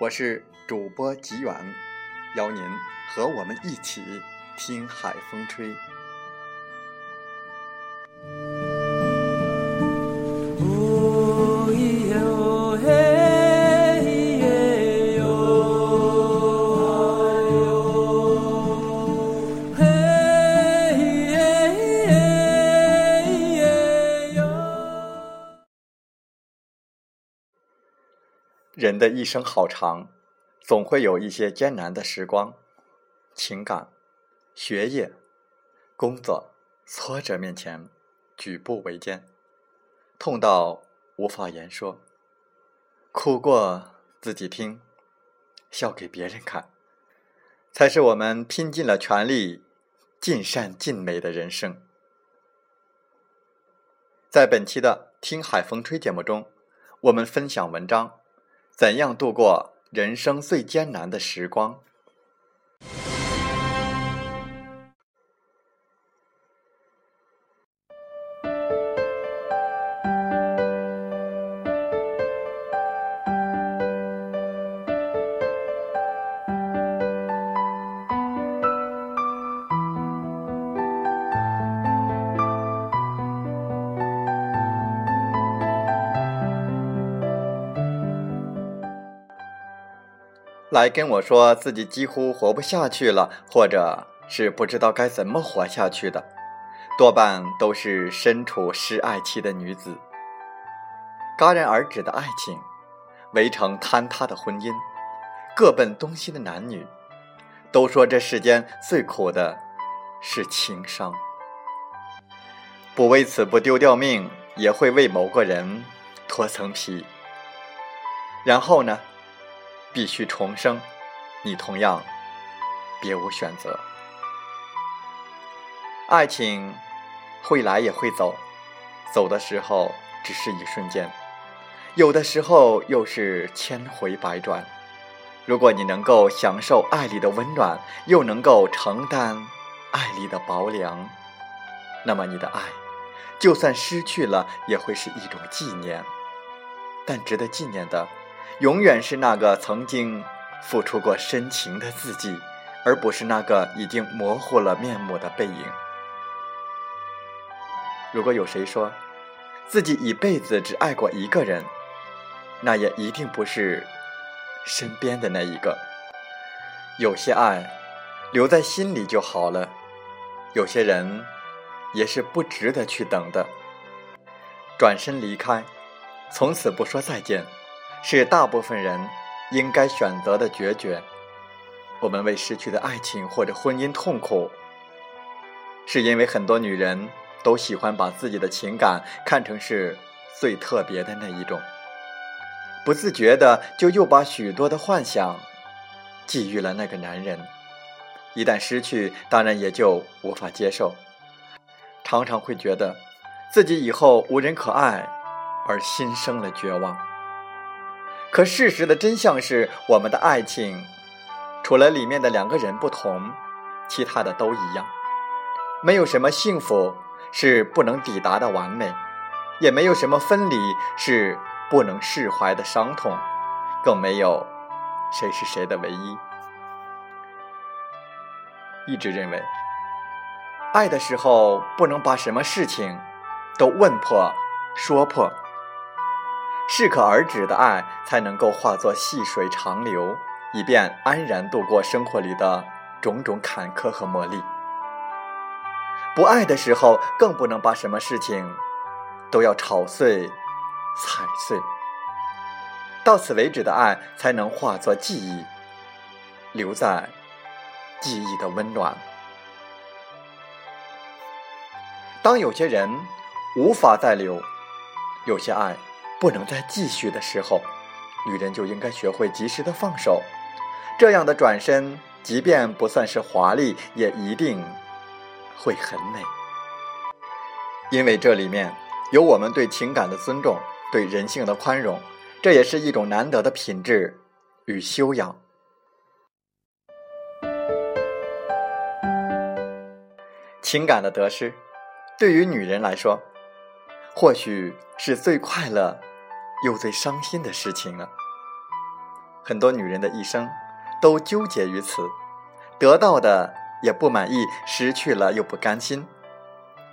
我是主播吉远。邀您和我们一起听海风吹。人的一生好长。总会有一些艰难的时光，情感、学业、工作、挫折面前举步维艰，痛到无法言说，哭过自己听，笑给别人看，才是我们拼尽了全力、尽善尽美的人生。在本期的《听海风吹》节目中，我们分享文章：怎样度过？人生最艰难的时光。来跟我说自己几乎活不下去了，或者是不知道该怎么活下去的，多半都是身处失爱期的女子。戛然而止的爱情，围城坍塌的婚姻，各奔东西的男女，都说这世间最苦的是情伤。不为此不丢掉命，也会为某个人脱层皮。然后呢？必须重生，你同样别无选择。爱情会来也会走，走的时候只是一瞬间，有的时候又是千回百转。如果你能够享受爱里的温暖，又能够承担爱里的薄凉，那么你的爱，就算失去了，也会是一种纪念。但值得纪念的。永远是那个曾经付出过深情的自己，而不是那个已经模糊了面目的背影。如果有谁说自己一辈子只爱过一个人，那也一定不是身边的那一个。有些爱留在心里就好了，有些人也是不值得去等的。转身离开，从此不说再见。是大部分人应该选择的决绝。我们为失去的爱情或者婚姻痛苦，是因为很多女人都喜欢把自己的情感看成是最特别的那一种，不自觉的就又把许多的幻想寄予了那个男人。一旦失去，当然也就无法接受，常常会觉得自己以后无人可爱，而心生了绝望。可事实的真相是，我们的爱情，除了里面的两个人不同，其他的都一样。没有什么幸福是不能抵达的完美，也没有什么分离是不能释怀的伤痛，更没有谁是谁的唯一。一直认为，爱的时候不能把什么事情都问破、说破。适可而止的爱，才能够化作细水长流，以便安然度过生活里的种种坎坷和磨砺。不爱的时候，更不能把什么事情都要吵碎、踩碎。到此为止的爱，才能化作记忆，留在记忆的温暖。当有些人无法再留，有些爱不能再继续的时候，女人就应该学会及时的放手。这样的转身，即便不算是华丽，也一定会很美。因为这里面有我们对情感的尊重，对人性的宽容。这也是一种难得的品质与修养。情感的得失，对于女人来说，或许是最快乐又最伤心的事情了。很多女人的一生都纠结于此，得到的也不满意，失去了又不甘心，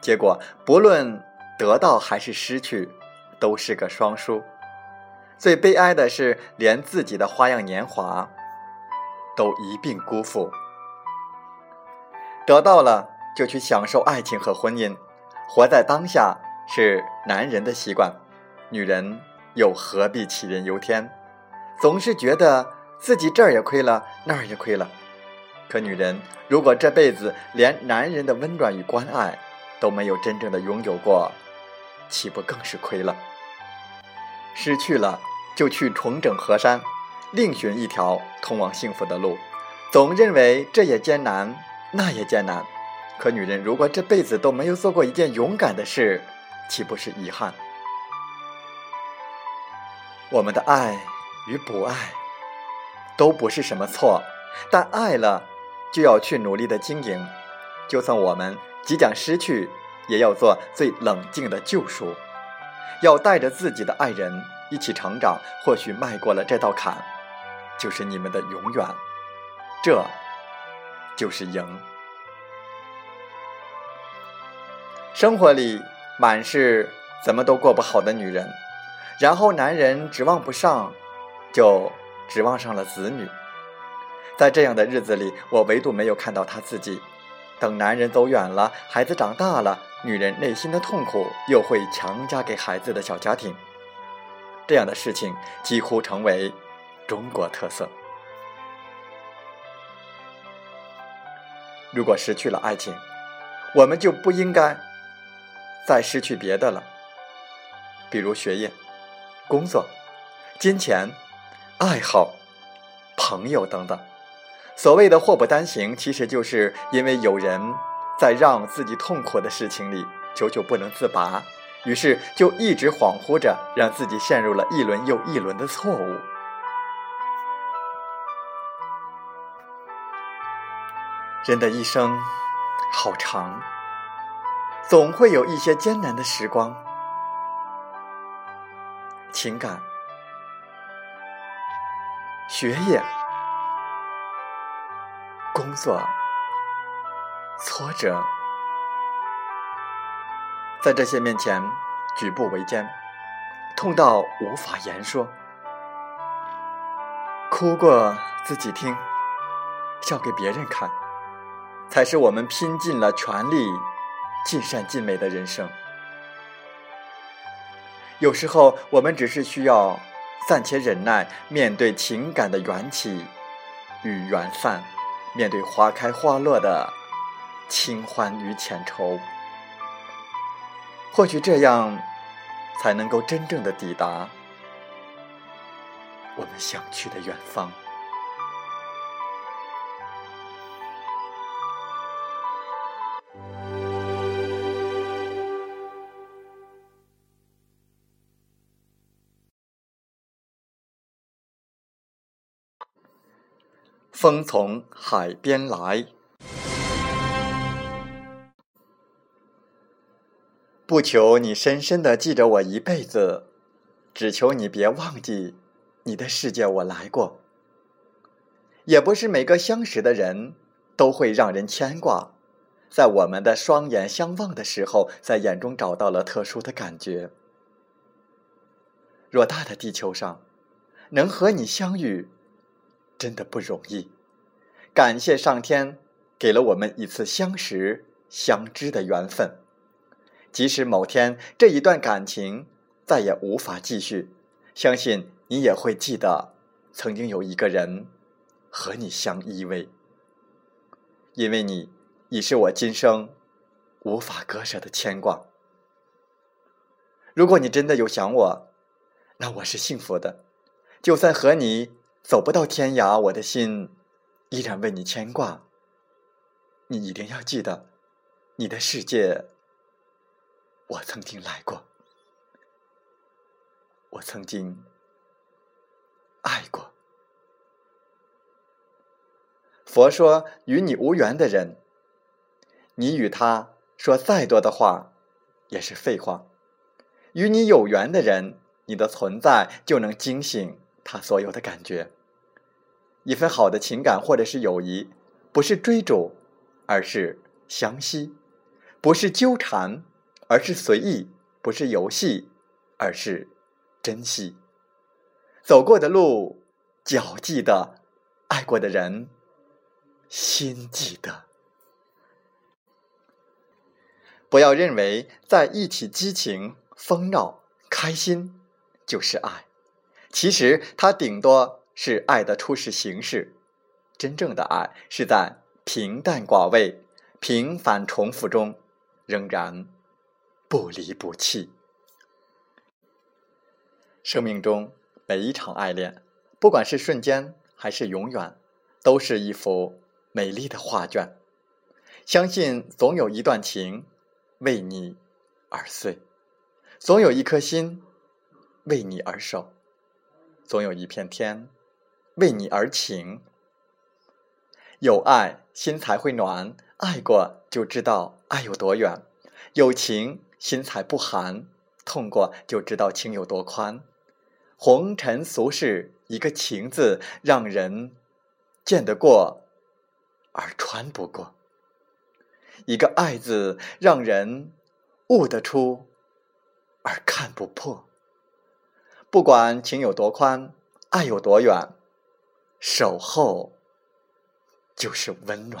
结果不论得到还是失去，都是个双输。最悲哀的是，连自己的花样年华都一并辜负。得到了就去享受爱情和婚姻，活在当下是男人的习惯，女人又何必杞人忧天？总是觉得自己这儿也亏了，那儿也亏了。可女人如果这辈子连男人的温暖与关爱都没有真正的拥有过，岂不更是亏了？失去了。就去重整河山，另寻一条通往幸福的路。总认为这也艰难，那也艰难。可女人如果这辈子都没有做过一件勇敢的事，岂不是遗憾？我们的爱与不爱都不是什么错，但爱了就要去努力的经营。就算我们即将失去，也要做最冷静的救赎，要带着自己的爱人。一起成长，或许迈过了这道坎，就是你们的永远，这就是赢。生活里满是怎么都过不好的女人，然后男人指望不上，就指望上了子女。在这样的日子里，我唯独没有看到他自己。等男人走远了，孩子长大了，女人内心的痛苦又会强加给孩子的小家庭。这样的事情几乎成为中国特色。如果失去了爱情，我们就不应该再失去别的了，比如学业、工作、金钱、爱好、朋友等等。所谓的祸不单行，其实就是因为有人在让自己痛苦的事情里久久不能自拔。于是就一直恍惚着，让自己陷入了一轮又一轮的错误。人的一生好长，总会有一些艰难的时光。情感、学业、工作、挫折。在这些面前，举步维艰，痛到无法言说，哭过自己听，笑给别人看，才是我们拼尽了全力、尽善尽美的人生。有时候，我们只是需要暂且忍耐，面对情感的缘起与缘散，面对花开花落的清欢与浅愁。或许这样，才能够真正的抵达我们想去的远方。风从海边来。不求你深深的记着我一辈子，只求你别忘记，你的世界我来过。也不是每个相识的人都会让人牵挂，在我们的双眼相望的时候，在眼中找到了特殊的感觉。偌大的地球上，能和你相遇，真的不容易。感谢上天给了我们一次相识相知的缘分。即使某天这一段感情再也无法继续，相信你也会记得，曾经有一个人和你相依偎，因为你已是我今生无法割舍的牵挂。如果你真的有想我，那我是幸福的。就算和你走不到天涯，我的心依然为你牵挂。你一定要记得，你的世界，我曾经来过，我曾经爱过。佛说，与你无缘的人，你与他说再多的话，也是废话。与你有缘的人，你的存在就能惊醒他所有的感觉。一份好的情感或者是友谊，不是追逐，而是相惜；不是纠缠，而是随意；不是游戏，而是珍惜。走过的路，脚记得；爱过的人，心记得。不要认为在一起激情。疯闹、开心，就是爱。其实它顶多是爱的初始形式。真正的爱是在平淡寡味、平凡重复中，仍然不离不弃。生命中每一场爱恋，不管是瞬间还是永远，都是一幅美丽的画卷。相信总有一段情为你而碎。总有一颗心为你而守，总有一片天为你而晴。有爱心才会暖，爱过就知道爱有多远；有情心才不寒，痛过就知道情有多宽。红尘俗世，一个情字让人见得过而穿不过；一个爱字让人悟得出。而看不破。不管情有多宽，爱有多远，守候就是温暖。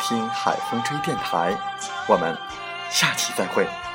听海风吹电台”。我们下期再会。